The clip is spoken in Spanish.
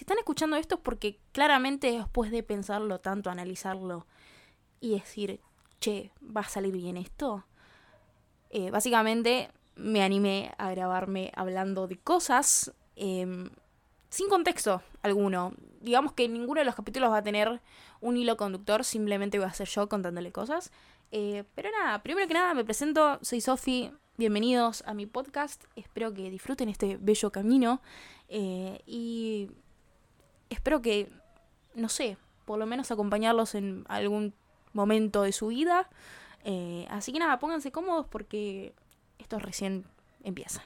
si están escuchando esto es porque claramente después de pensarlo tanto, analizarlo y decir, che, ¿va a salir bien esto? Eh, básicamente me animé a grabarme hablando de cosas em, sin contexto alguno. Digamos que ninguno de los capítulos va a tener un hilo conductor, simplemente voy a ser yo contándole cosas. Eh, pero nada, primero que nada me presento, soy Sofi, bienvenidos a mi podcast, espero que disfruten este bello camino eh, y que, no sé, por lo menos acompañarlos en algún momento de su vida. Eh, así que nada, pónganse cómodos porque esto recién empieza.